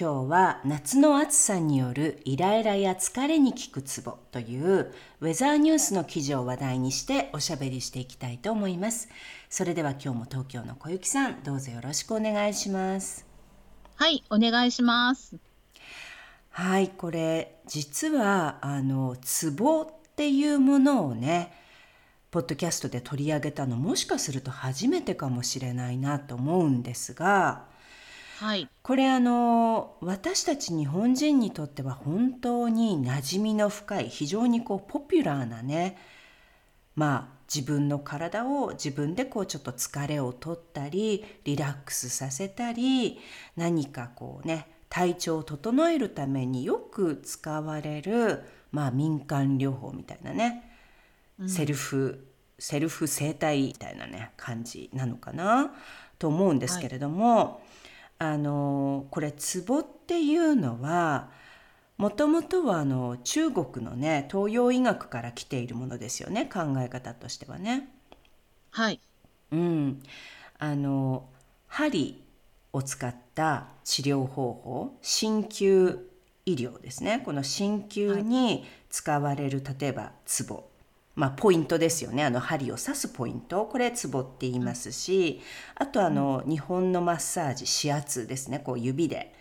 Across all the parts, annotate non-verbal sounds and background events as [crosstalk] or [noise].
今日は夏の暑さによるイライラや疲れに効くツボというウェザーニュースの記事を話題にしておしゃべりしていきたいと思います。それでは今日も東京の小雪さん、どうぞよろしくお願いします。はい、お願いします。はい、これ実はあのツボっていうものをね、ポッドキャストで取り上げたのもしかすると初めてかもしれないなと思うんですが、はい、これあの私たち日本人にとっては本当に馴染みの深い非常にこうポピュラーなねまあ自分の体を自分でこうちょっと疲れを取ったりリラックスさせたり何かこうね体調を整えるためによく使われる、まあ、民間療法みたいなね、うん、セルフセルフ整体みたいなね感じなのかなと思うんですけれども、はいあのこれ壺っていうのはもともとはあの中国のね東洋医学から来ているものですよね考え方としてはね。はい。うん、あの針を使った治療方法鍼灸医療ですねこの鍼灸に使われる、例えばツボまあ、ポイントですよね。あの針を刺すポイント。これツボって言いますしあとあの日本のマッサージ指圧ですね。こう指で。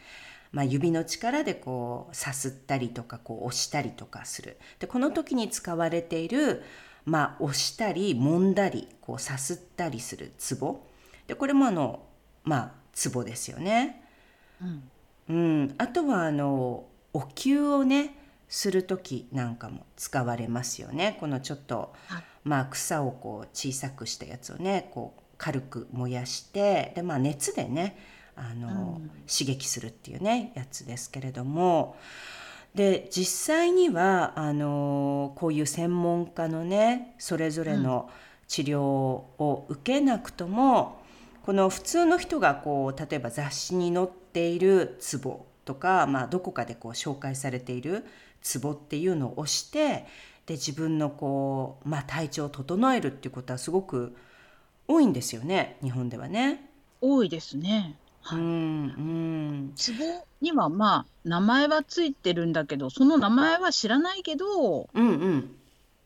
まあ、指の力でこうさすったりとかこう押したりとかする。でこの時に使われている、まあ、押したり揉んだりこうさすったりするツボでこれもあのまあツボですよね。うん、うん、あとはあのお灸をねする時なんかも使われますよね。このちょっと、まあ、草をこう小さくしたやつをねこう軽く燃やしてで、まあ、熱でねあの、うん、刺激するっていうねやつですけれども。で実際にはあのこういう専門家のねそれぞれの治療を受けなくとも、うん、この普通の人がこう例えば雑誌に載っているツボとか、まあ、どこかでこう紹介されているツボっていうのを押してで自分のこう、まあ、体調を整えるっていうことはすごく多いんですよね日本ではね。多いですね。はい、うんうんツボにはまあ名前はついてるんだけどその名前は知らないけど、うんうん、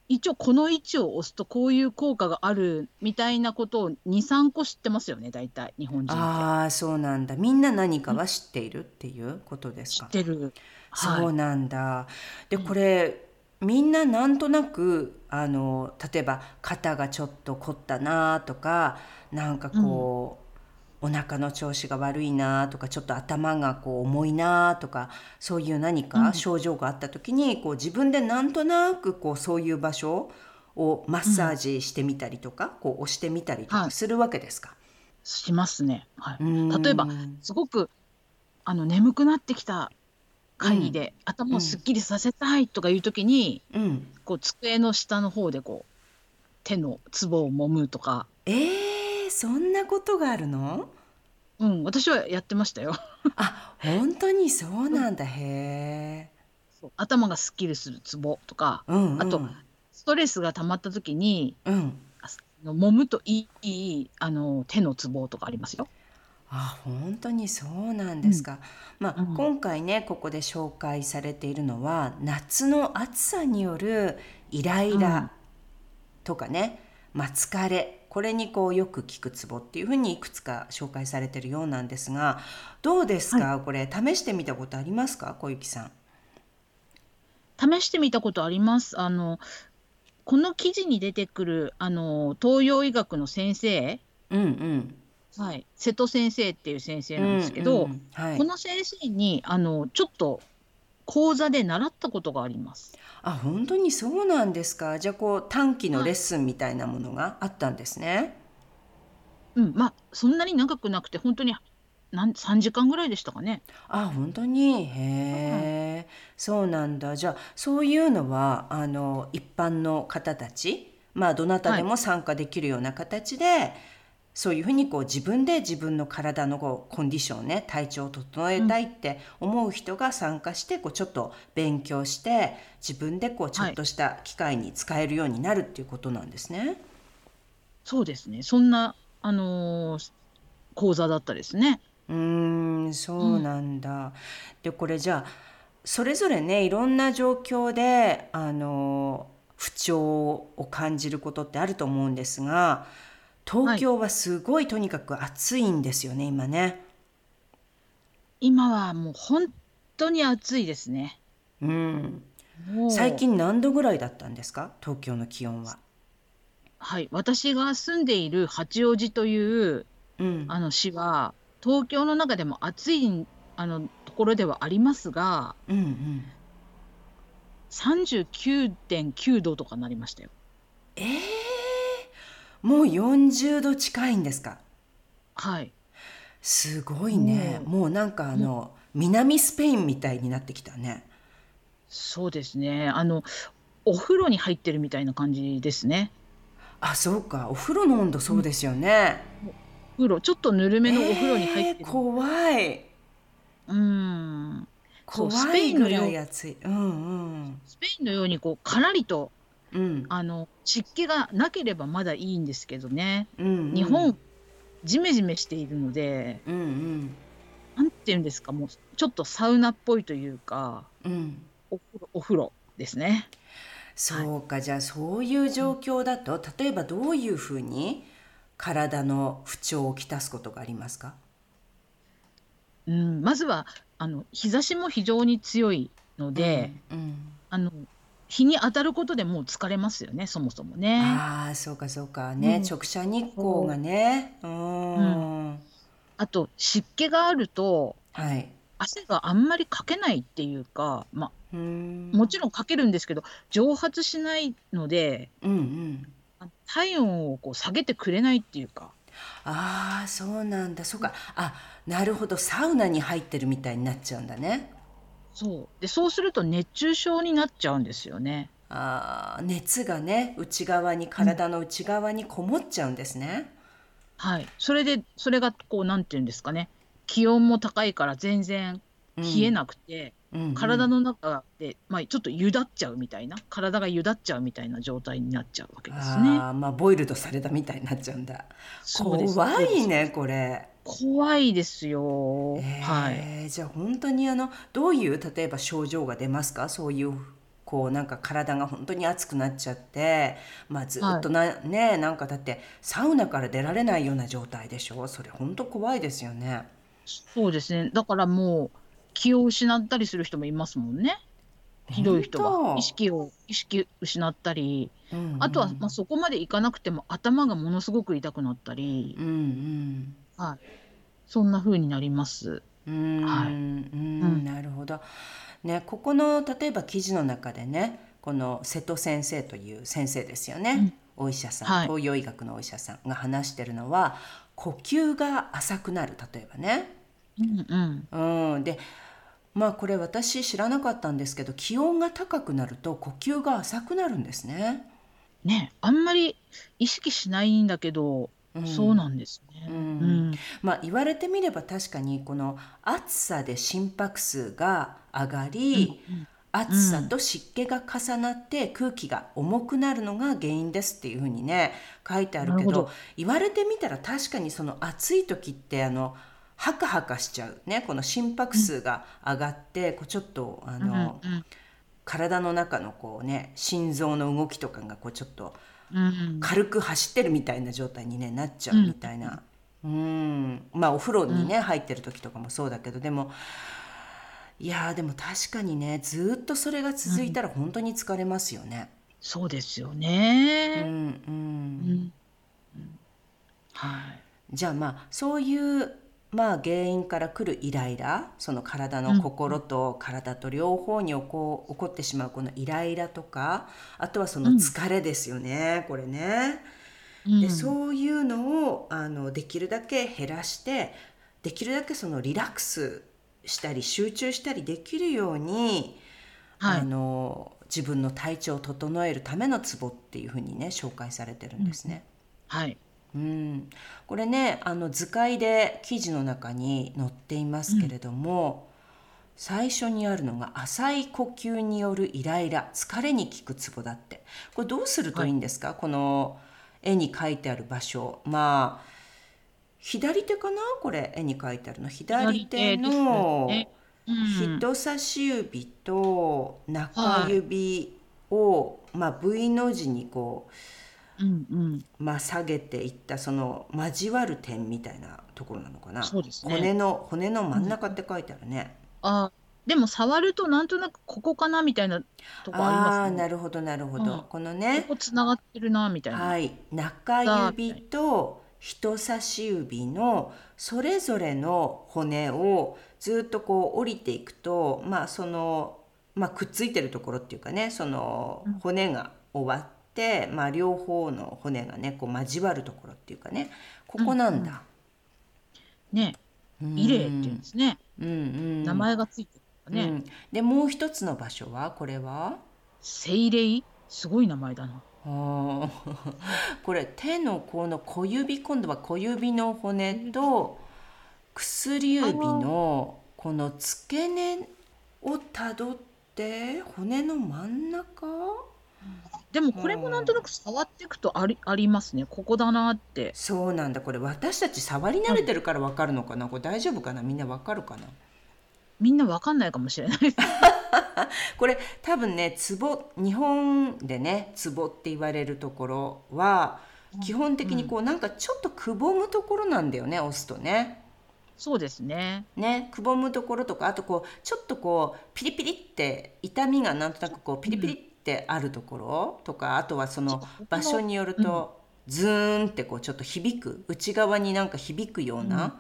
一応この位置を押すとこういう効果があるみたいなことを23個知ってますよね大体日本人ああそうなんだみんな何かは知っているっていうことですか知ってるそうなんだ。でこれ、みんななんとなくあの例えば肩がちょっと凝ったなとかなんかこう、うん、お腹の調子が悪いなとかちょっと頭がこう重いなとかそういう何か症状があった時に、うん、こう自分でなんとなくこうそういう場所をマッサージしてみたりとか、うん、こう押してみたりとかするわけですか、はい、しますね。はい、例えばすごくあの眠くなってきた会議で頭をすっきりさせたいとかいう時に、うん。こう机の下の方でこう手のツボを揉むとか、ええ、そんなことがあるの？うん、私はやってましたよ。あ、本当に？そうなんだ。へえ。頭がすっきりするツボとか、うんあとストレスが溜まった時に、うん。揉むといいあの手のツボとかありますよ。あ、本当にそうなんですか。まあ、うん。今回ね、ここで紹介されているのは、夏の暑さによるイライラとかね、まあ、疲れ、これにこうよく効くツボっていうふうにいくつか紹介されてるようなんですが、どうですはい。か？これ試してみたことありますか？小雪さん。試してみたことあります。あの、この記事に出てくる、あの、東洋医学の先生うんうん。はい、瀬戸先生っていう先生なんですけど、うんうんはい、この先生にあのちょっと講座で習ったことがあります。あ、本当にそうなんですか？じゃあこう短期のレッスンみたいなものがあったんですね。うん、まあそんなに長くなくて本当になん3時間ぐらいでしたかね。あ、本当に？へえ、そうなんだ。じゃあそういうのはあの一般の方たち、まあどなたでも参加できるような形で、そういうふうにこう自分で自分の体のこうコンディションね体調を整えたいって思う人が参加してこうちょっと勉強して自分でこうちょっとした機会に使えるようになるっていうことなんですね。そうですね。そんなあのー講座だったですね。うーんそうなんだ。でこれじゃあそれぞれねいろんな状況であの不調を感じることってあると思うんですが東京はすごいとにかく暑いんですよね今ね。今はもう本当に暑いですね。うん。最近何度ぐらいだったんですか？東京の気温は。はい、私が住んでいる八王子といううん。あの市は、東京の中でも暑いあのところではありますが、うんうん。39.9度とかなりましたよ。ええもう40度近いんですか？はい。すごいね。もうなんかあの南スペインみたいになってきたね。そうですね。あの、お風呂に入ってるみたいな感じですね。あ、そうか。お風呂の温度そうですよね。お風呂、ちょっとぬるめのお風呂に入ってる。怖い。うん。そう、スペインのよう、暑い。うんうん。スペインのようにこうからりとうん。あの、湿気がなければまだいいんですけどね。うん日本、ジメジメしているので、うんうん。なんて言うんですか、もうちょっとサウナっぽいというか、うん。お風呂お風呂ですね。そうか、じゃあそういう状況だと、例えばどういうふうに体の不調をきたすことがありますか？うん、まずは、あの、日差しも非常に強いので、うんうん。あの、日に当たることでもう疲れますよね、そもそもね。ああ、そうかそうか。ね、うん直射日光がね。うん。あと、湿気があると、はい。汗があんまりかけないっていうか、まあ、もちろんかけるんですけど、蒸発しないので、うんうん。体温をこう下げてくれないっていうか。ああ、そうなんだ。そうか。あ、なるほど。サウナに入ってるみたいになっちゃうんだね。そう。で、そうすると熱中症になっちゃうんですよね。ああ、熱がね、内側に、体の内側にこもっちゃうんですね。はい。それで、それがこう、なんていうんですかね。気温も高いから全然冷えなくて、うんうん体の中で、まあ、ちょっとゆだっちゃうみたいな、体がゆだっちゃうみたいな状態になっちゃうわけですね。ああ、まあ、ボイルドされたみたいになっちゃうんだ。怖いね、これ。怖いですよ。はい。じゃあ本当にあのどういう例えば症状が出ますか？そういうこうなんか体が本当に熱くなっちゃって、まあ、ずっとな、ねなんかだってサウナから出られないような状態でしょ？それ本当怖いですよね。そうですね。だからもう気を失ったりする人もいますもんね。ひどい人は意識を意識失ったり、うんうん、あとはまあそこまでいかなくても頭がものすごく痛くなったり、うんうん、はい、そんな風になります。うん、はい、うん、なるほど。ね、ここの例えば記事の中でね、この瀬戸先生という先生ですよね。うん、お医者さん、はい、東洋医学のお医者さんが話してるのは、呼吸が浅くなる例えばね。うんうん、うん、でまあこれ私知らなかったんですけど気温が高くなると呼吸が浅くなるんですね。ねあんまり意識しないんだけど、うん、そうなんですね。うん、うん、まあ言われてみれば確かにこの暑さで心拍数が上がり、うんうん、暑さと湿気が重なって空気が重くなるのが原因ですっていうふうにね書いてあるけど言われてみたら確かにその暑い時ってあのハカハカしちゃうねこの心拍数が上がって、こうちょっとあの、体の中のこうね心臓の動きとかがこうちょっと軽く走ってるみたいな状態に、ね、なっちゃうみたいな、うん、うんまあお風呂にね、入ってる時とかもそうだけどでもいやでも確かにねずっとそれが続いたら本当に疲れますよね。そうですよね。うんうん。うん、はい。じゃあまあそういうまあ原因から来るイライラその体の心と体と両方に起こ起こってしまうこのイライラとかあとはその疲れですよね、これね。でそういうのをあのできるだけ減らしてできるだけそのリラックスしたり集中したりできるように、はい、あの自分の体調を整えるためのツボっていうふうにね紹介されてるんですね。うん、はいうん、これねあの図解で記事の中に載っていますけれども、うん、最初にあるのが浅い呼吸によるイライラ疲れに効くツボだって。これどうするといいんですか、はい、この絵に書いてある場所。まあ左手かな？これ絵に書いてあるの。左手の人差し指と中指を、まあ、V の字にこううんうん。まあ、下げていったその交わる点みたいなところなのかな。そうですね。骨の骨の真ん中って書いてあるね、あでも触るとなんとなくここかなみたいなとこありますああなるほどなるほど、うん。このねここつながってるなみたいな、はい。中指と人差し指のそれぞれの骨をずっとこう降りていくとまあその、まあ、くっついてるところっていうかねその骨が終わって、まあ、両方の骨がねこう交わるところっていうかねここなんだ。うんうん、ね。イレイっていうんですね、うんうん、名前がついてるね、うん、でもう一つの場所は？これは？精霊？すごい名前だな。あ [laughs] これ手のこの小指今度は小指の骨と薬指のこの付け根をたどって骨の真ん中？でもこれもなんとなく触っていくとありありますね。ここだなって。そうなんだ。これ私たち触り慣れてるから分かるのかな？これ大丈夫かな？みんな分かるかな？みんな分かんないかもしれない [laughs] これ多分ねツボ日本でねツボって言われるところは基本的にこうなんかちょっとくぼむところなんだよね押すとね。そうですね。ね、くぼむところとかあとこうちょっとこうピリピリって痛みがなんとなくこうピリピリってあるところとかあとはその場所によるとズーンってこうちょっと響く内側になんか響くような、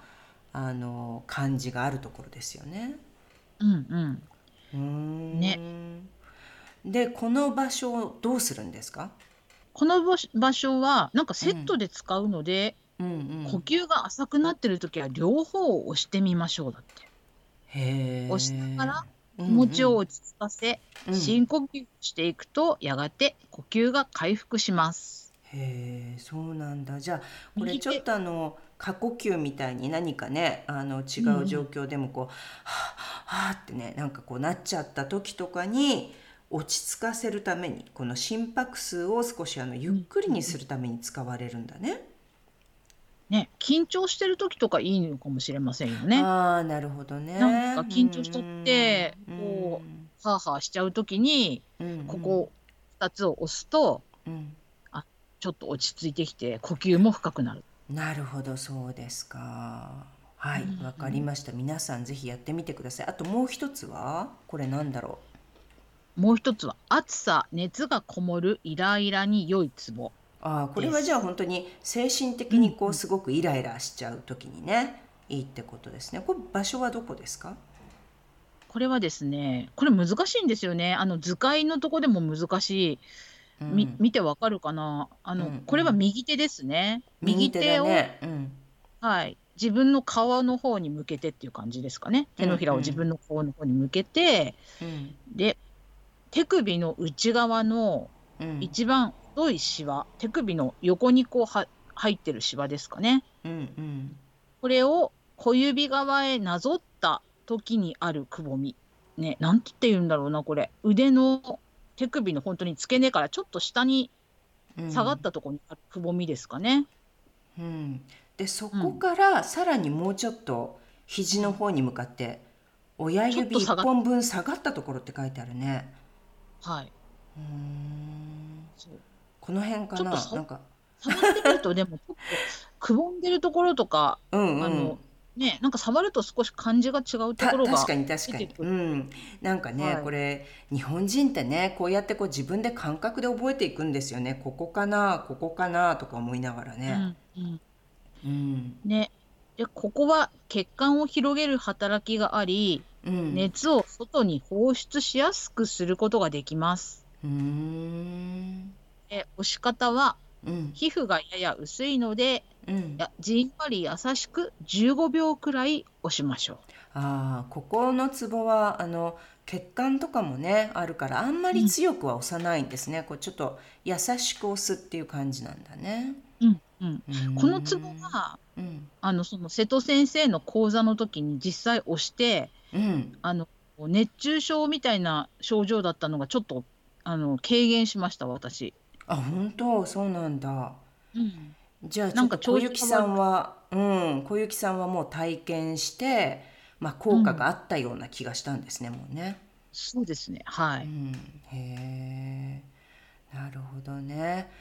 うん、あの感じがあるところですよね。うんうん。ね。でこの場所をどうするんですか？この場所はなんかセットで使うので、うんうんうん、呼吸が浅くなってる時は両方を押してみましょうだって。へ押しながら気持ちを落ち着かせ、うんうん、深呼吸していくとやがて呼吸が回復します。へえそうなんだじゃあこれちょっとあの過呼吸みたいに何かねあの違う状況でもこう、うん、はあはあってねなんかこうなっちゃった時とかに落ち着かせるためにこの心拍数を少しあのゆっくりにするために使われるんだね。ね、緊張してる時とかいいのかもしれませんよね。ああ、なるほどね。なんか緊張しとって、こう、はあはあしちゃう時に、ここ2つを押すと、あ、ちょっと落ち着いてきて、呼吸も深くなる。なるほど、そうですか。はい、わかりました。皆さんぜひやってみてください。あともう一つは、これなんだろう？もう一つは、暑さ、熱がこもるイライラに良いツボ。あこれはじゃあ本当に精神的にこうすごくイライラしちゃう時にね、いいってことですね。これ場所はどこですか？これはですね、これ難しいんですよね。あの図解のとこでも難しい。み見てわかるかな？あの、うんうん、これは右手ですね。右手を、ねうん、はい、自分の顔の方に向けてっていう感じですかね。手のひらを自分の顔の方に向けて、うんうん、で、手首の内側の一番太いしわ手首の横にこうは入ってるしわですかね、うんうん、これを小指側へなぞった時にあるくぼみ。ねなんて言うんだろうなこれ。腕の手首の本当に付け根からちょっと下に下がったところにあるくぼみですかね。うん、でそこからさらにもうちょっと肘の方に向かって親指1本分下がったところって書いてあるね。はい。うん。そうこの辺かななんか。触ってみるとでもちょっとくぼんでるところとか、うんうん、あのねなんか触ると少し感じが違うところが確かに確かに、うん、なんかね、はい、これ日本人ってねこうやってこう自分で感覚で覚えていくんですよね。ここかなここかなとか思いながらね。うん、うん、ねでここは血管を広げる働きがあり、うん、熱を外に放出しやすくすることができます。うーんで押し方はうん。皮膚がやや薄いのでうん。やじんわり優しく15秒くらい押しましょああここのツボはあの血管とかもねあるからあんまり強くは押さないんですね、こうちょっと優しく押すっていう感じなんだね。う。うんうん、うーん。このツボはうん。あのその瀬戸先生の講座の時に実際押してうん。あの熱中症みたいな症状だったのがちょっとあの軽減しました私。あ本当？そうなんだ。うんじゃあなんかと小雪さんはうん小雪さんはもう体験して、まあ、効果があったような気がしたんですね、もうね。そうですねはい。うん、へえなるほどね。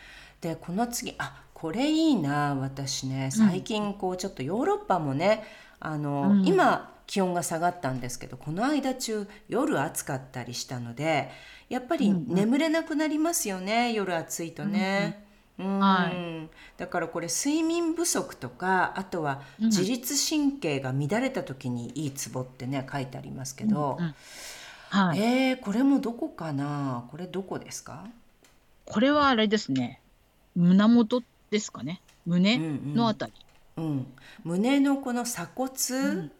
でこの次あこれいいな私ね最近こうちょっとヨーロッパもねあの、うん今気温が下がったんですけどこの間中夜暑かったりしたのでやっぱりうんうん。眠れなくなりますよね、夜暑いとね。うんはだからこれ睡眠不足とかあとはうん。自律神経が乱れた時にいいツボってね書いてありますけど、うんうん。はい、えー、これもどこかな？これどこですか？これはあれですね。胸元ですかね。胸うんうんのあたり。うん、胸のこの鎖骨？ん。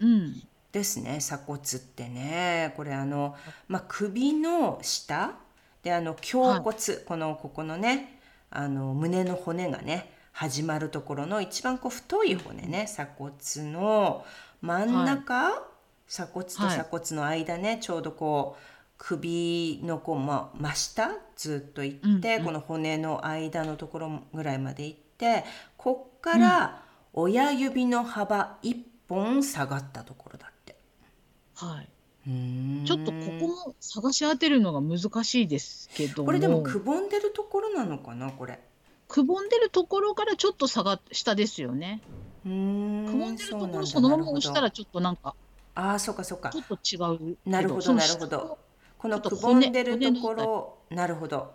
うんですね、鎖骨ってね。これあの、まあ、首の下であの胸骨、このここのねあの胸の骨がね始まるところの一番こう太い骨ね鎖骨の真ん中、鎖骨と鎖骨の間ね、ちょうどこう首のこう、まあ、真下ずっと行って、うんうん。この骨の間のところぐらいまで行ってこっから親指の幅1本下がったところだ。はい、ちょっとここも探し当てるのが難しいですけどこれでもくぼんでるところなのかなこれ。くぼんでるところからちょっと下が下ですよね。くぼんでるところそのまま押したらちょっとなんかああそうかそうか。ちょっと違う。なるほどなるほど。このくぼんでる骨ところなるほど。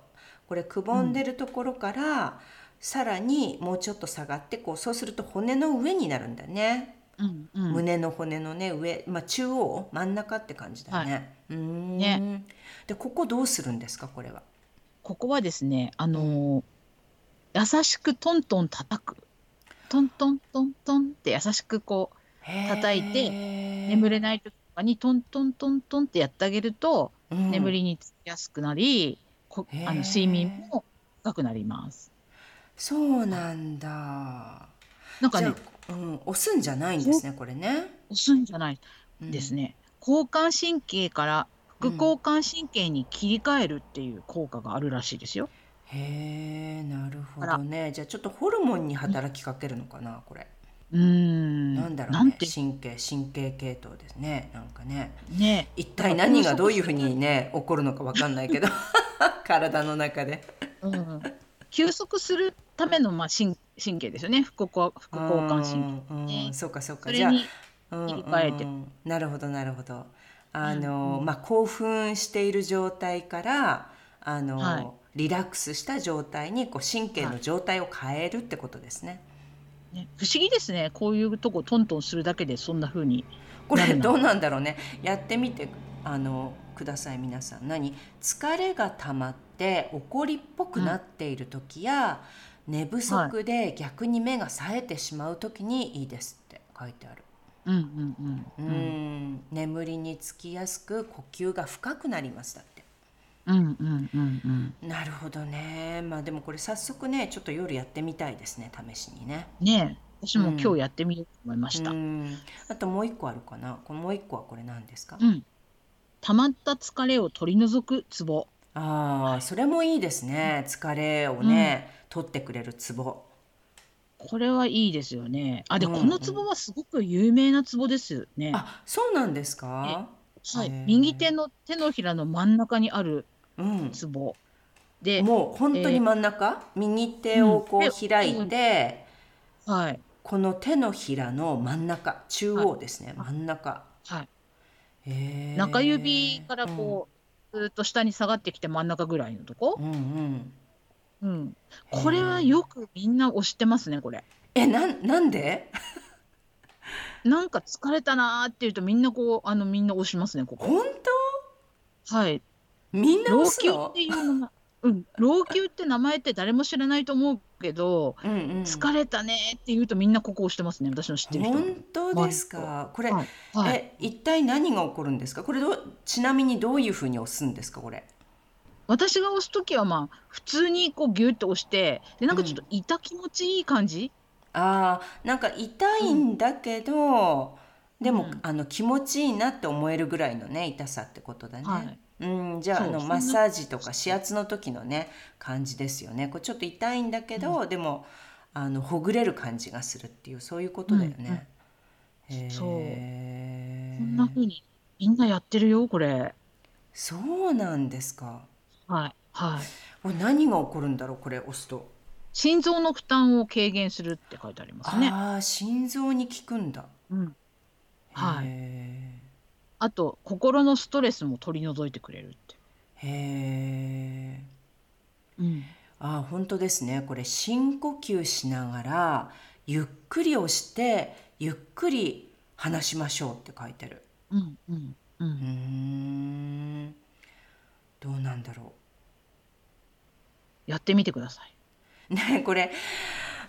これくぼんでるところから、さらにもうちょっと下がってこうそうすると骨の上になるんだね、うんうん、胸の骨のね上、まあ、中央真ん中って感じだね。うーん。ね。でここどうするんですかこれは？ここはですねあのー優しくトントン叩く。トントントントンって優しくこう叩いて眠れ、れない時とかにトントントントンってやってあげると、うん。眠りにつきやすくなりこあの睡眠も深くなります。そうなんだ。なんかねうん、押すんじゃないんですねこれね。押すんじゃない。ですね、交感神経から副交感神経に切り替えるっていう効果があるらしいですよ。へえなるほどね。じゃあちょっとホルモンに働きかけるのかなこれ、うーん。なんだろうんね神経神経系統ですね。なんかね。ね。一体何がどういうふうにね起こるのかわかんないけど。[laughs] 体の中で。うん、休息するためのまあ神神経ですよね。副交副交感神経。うんうんねそうかそうか。じゃあ切り替えて。うんなるほどなるほど。あの、うんまあ興奮している状態からあの、はい。リラックスした状態にこう神経の状態を変えるってことですね。ね、不思議ですね。こういうとこトントンするだけでそんな風にこれどうなんだろうね。やってみてあのください皆さん。何？疲れが溜まって怒りっぽくなっている時や、寝不足で逆に目が冴えてしまう時にいいですって書いてある。うんうんううん。うん。ん眠りにつきやすく呼吸が深くなりますだって。うんうんうんうん。なるほどね。まあでもこれ早速ねちょっと夜やってみたいですね試しにね。ねえ。私もうん。今日やってみようと思いました。ううん。んあともう一個あるかな。このもう一個はこれ何ですか、溜まった疲れを取り除くツボ。ああそれもいいですね。疲れをね、取ってくれるツボこれはいいですよね。あで、うん。このツボはすごく有名なツボですよね。あそうなんですか？はい。右手の手のひらの真ん中にあるうん。ツボで、もう本当に真ん中、右手をこうんう開いて、はい。この手のひらの真ん中。中央ですね、真ん中。はい、へえ中指からこう、ずーっと下に下がってきて真ん中ぐらいのとこ？う、ん、うんうん。うん、これはよくみんな押してますねこれ。えなんなんで？[laughs] なんか疲れたなーって言うとみんなこうあのみんな押しますねここ。本はい。当みんな老朽っていう名前、うん、老朽って名前って誰も知らないと思うけど、うんうん。疲れたねって言うとみんなここ押してますね私の知ってる人。本当ですか？これ、はい。はい、え一体何が起こるんですか？これどうちなみにどういうふうに押すんですかこれ？私が押す時はまあ普通にこうギュッと押してでなんかちょっと痛気持ちいい感じ、あーなんか痛いんだけど、でも、うん。あの気持ちいいなって思えるぐらいのね痛さってことだね、はい。うん、じゃああのマッサージとか指圧の時のね感じですよねこれちょっと痛いんだけど、でもあのほぐれる感じがするっていうそういうことだよね。へー。そう。こんな風にみんなやってるよこれ。そうなんですか。はいはい。これ何が起こるんだろうこれ押すと。心臓の負担を軽減するって書いてありますね。ああ心臓に効くんだ。うん。はいへあと心のストレスも取り除いてくれるって。ーへーうん。あー本当ですねこれ深呼吸しながらゆっくり押してゆっくり話しましょうって書いてあるうんうんう。うんーんどうなんだろやってみてください。う [laughs] ねこれ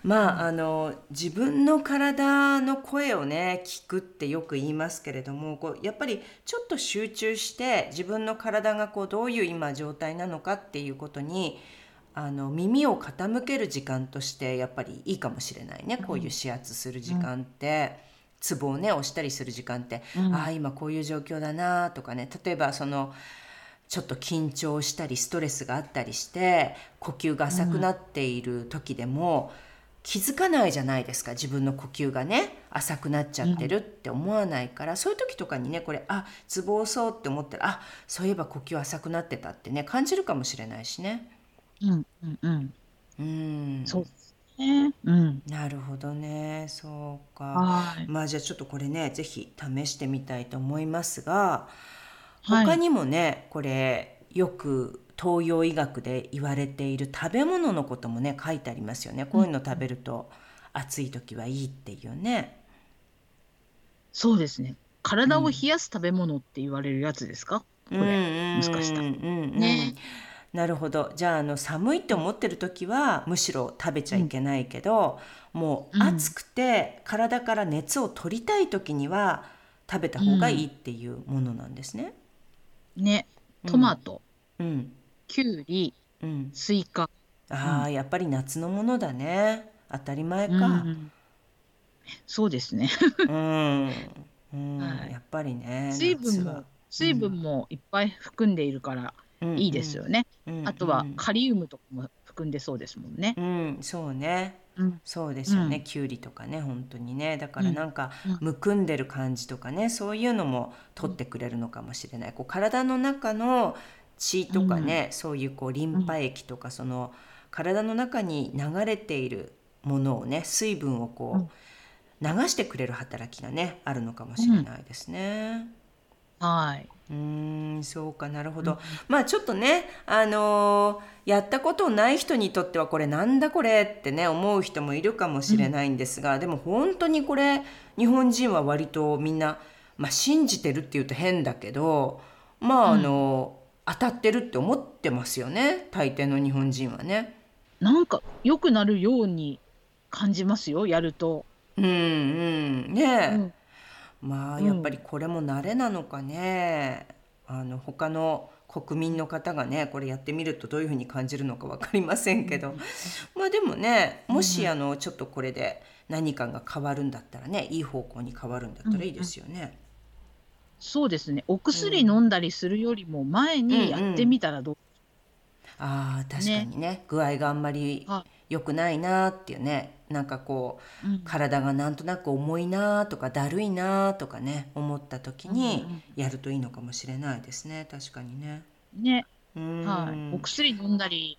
まああの自分の体の声をね聞くってよく言いますけれどもこうやっぱりちょっと集中して自分の体がこうどういう今状態なのかっていうことにあの耳を傾ける時間としてやっぱりいいかもしれないね。こういう指圧する時間って、ツボをね押したりする時間って、うん。ああ今こういう状況だなとかね。例えばそのちょっと緊張したりストレスがあったりして呼吸が浅くなっている時でも、気づかないじゃないですか自分の呼吸がね浅くなっちゃってるって思わないから、そういう時とかにねこれあツボそうって思ったらあそういえば呼吸浅くなってたってね感じるかもしれないしね。うんうんうん。うんそうですね。うん。なるほどねそうか。はい。まあじゃあちょっとこれねぜひ試してみたいと思いますがはい他にもね、これよく東洋医学で言われている食べ物のこともね書いてありますよねこういうの食べると暑い時はいいっていうね。そうですね。体を冷やす食べ物って言われるやつですか？これ。もしかしたらうんうんうんねなるほどじゃああの寒いって思ってる時はむしろ食べちゃいけないけど、もううん暑くて体から熱を取りたい時には食べた方がいいっていうものなんですね。ね。トマト、うん。きゅうり、うん、スイカ。ああ、やっぱり夏のものだね。当たり前うか。ん。そうですね。うん、うん。はい。やっぱりね水分も水分もいっぱい含んでいるからいいですよね。うん。あとはうんカリウムとかも含んでそうですもんね。うん、そうね。うん。そうですよね、うん。きゅうりとかね本当にね。だからうん。なんか、うむくんでる感じとかねそういうのも取ってくれるのかもしれない。こう体の中の血とかね、そういうこうリンパ液とかその体の中に流れているものをね水分をこう、流してくれる働きがねあるのかもしれないですね。はい。うーんそうかなるほど、まあちょっとねあのーやったことない人にとってはこれなんだこれってね思う人もいるかもしれないんですが、でも本当にこれ日本人は割とみんな、まあ、信じてるっていうと変だけどまああの、当たってるって思ってますよね大抵の日本人はね。なんか良くなるように感じますよ。やると。うんうんねうんまあやっぱりこれも慣れなのかね、あの他の国民の方がねこれやってみるとどういうふうに感じるのか分かりませんけど、まあでもねもしあのちょっとこれで何かが変わるんだったらねいい方向に変わるんだったらいいですよね。そうですね。お薬飲んだりするよりも前にやってみたらどう？あー確かにね。具合があんまりは良くないなっていうねなんかこううん体がなんとなく重いなとかだるいなとかね思った時にうんうんやるといいのかもしれないですね確かにね。ね。はい。お薬飲んだり。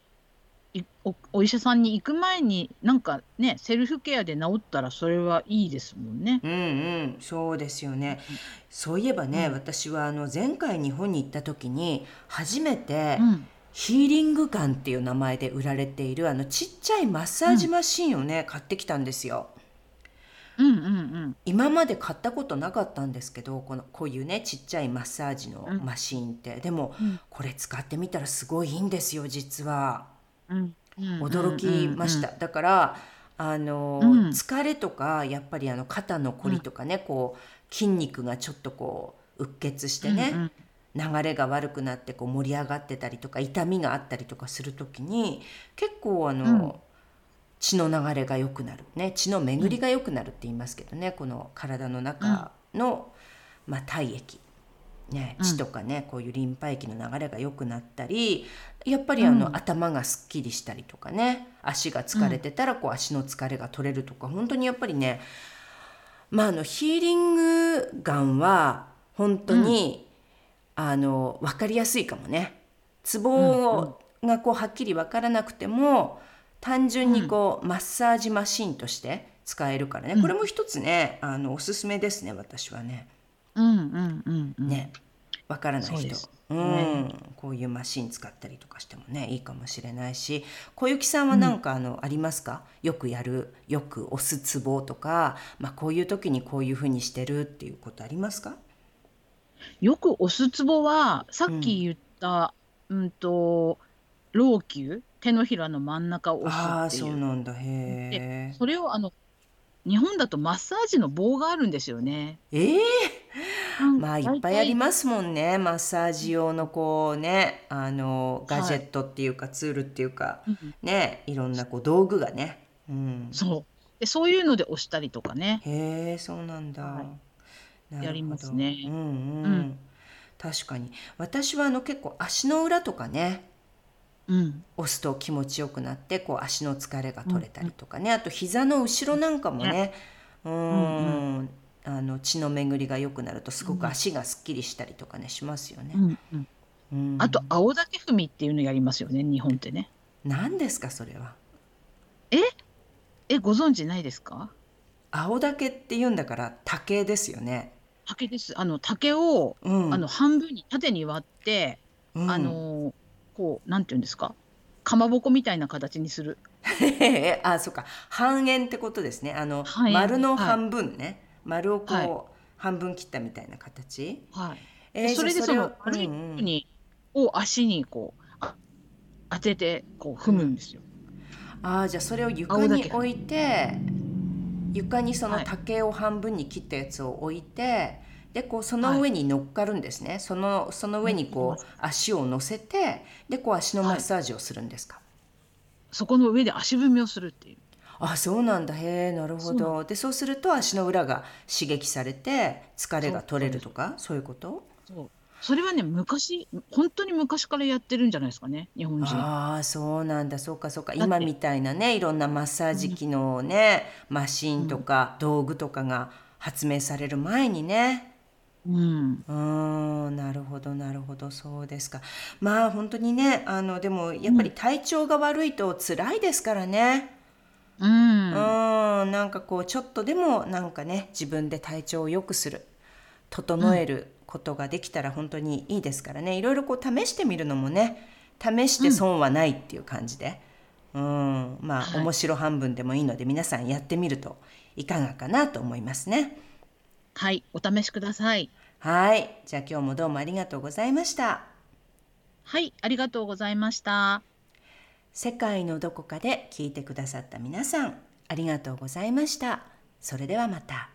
いおお医者さんに行く前になんかねセルフケアで治ったらそれはいいですもんね。うんうん、そうですよね。そういえばね、うん私はあの前回日本に行った時に初めてうん。ヒーリングガンっていう名前で売られているあのちっちゃいマッサージマシンをね、買ってきたんですよ。うんうんうん。今まで買ったことなかったんですけどこのこういうねちっちゃいマッサージのマシーンって、でもうん。これ使ってみたらすごいいいんですよ実は。うん。驚きました、だからあの、うん。疲れとかやっぱりあの肩のこりとかね、こう筋肉がちょっとこううっ血してね、うんうん流れが悪くなってこう盛り上がってたりとか痛みがあったりとかする時に結構あの、うん。血の流れが良くなる、ね、血の巡りが良くなるって言いますけどね、この体の中の、まあ、体液、ね、うん。血とかね、こういうリンパ液の流れが良くなったりやっぱりあの、うん。頭がすっきりしたりとかね。足が疲れてたらこう足の疲れが取れるとか本当にやっぱりねまあ、あのヒーリングガンは本当に、あの分かりやすいかもね。ツボがこうはっきり分からなくても単純にこう、マッサージマシンとして使えるからね、うん。これも一つねあのおすすめですね私はね。うんうんうんうん。ね。分からない人。そうん、こういうマシン使ったりとかしてもねいいかもしれないし。小雪さんは何かあの、ありますか？よくやるよく押すツボとか、まあ、こういう時にこういうふうにしてるっていうことありますか？よく押すツボはさっき言った、うん、と老朽手のひらの真ん中をああ押すっていう。そうなんだ。へえそれをあの日本だとマッサージの棒があるんですよね。ええまあいっぱいありまますもんね。マッサージ用のこうねあのガジェットっていうか、ツールっていうかす。ねいろんなこう道具がね、うん、そう。でそういうので押したりとかね。へえそうなんだ、はいやりますね。うんうん、うん。確かに。私はあの結構足の裏とかねうん、押すと気持ちよくなってこう足の疲れが取れたりとかね、あと膝の後ろなんかもねうん。うんあの血の巡りが良くなるとすごく足がすっきりしたりとかねしますよね。うんうん、うん。あと青竹踏みっていうのやりますよね日本ってね。何ですかそれは？えご存知ないですか？青竹って言うんだから竹ですよね。竹です。あの竹を、うん、あの半分に縦に割って、うん。あのこうなんていうんですか？かまぼこみたいな形にする。[laughs] あそうか。半円ってことですね。あの丸のはい半分ね、丸をこう、はい。半分切ったみたいな形、はい。えでそれでその丸いうんうん。部分に、を足にこうあ当ててこう踏むんですよ。あーじゃあそれを床に置いて床にそのはい。竹を半分に切ったやつを置いて、でこうその上に乗っかるんですね、そのその上にこう足を乗せてでこう足のマッサージをするんですか、そこの上で足踏みをするっていう。あそうなんだ。へえなるほど。でそうすると足の裏が刺激されて疲れが取れるとかそういうこと？そうそれはね昔本当に昔からやってるんじゃないですかね日本人。ああそうなんだ。そうかそうか。今みたいなねいろんなマッサージ機のね、マシンとか道具とかが発明される前にね。うん。うーんなるほどなるほど。そうですか。まあ本当にねあのでもやっぱり体調が悪いと辛いですからね。ううん。ーんなんかこうちょっとでもなんかね自分で体調を良くする整えることができたら本当にいいですからねいろいろこう試してみるのもね試して損はないっていう感じで、うんまあ、はい面白半分でもいいので皆さんやってみるといかがかなと思いますね。はいお試しください。はいじゃあ今日もどうもありがとうございました。はいありがとうございました。世界のどこかで聞いてくださった皆さんありがとうございました。それではまた。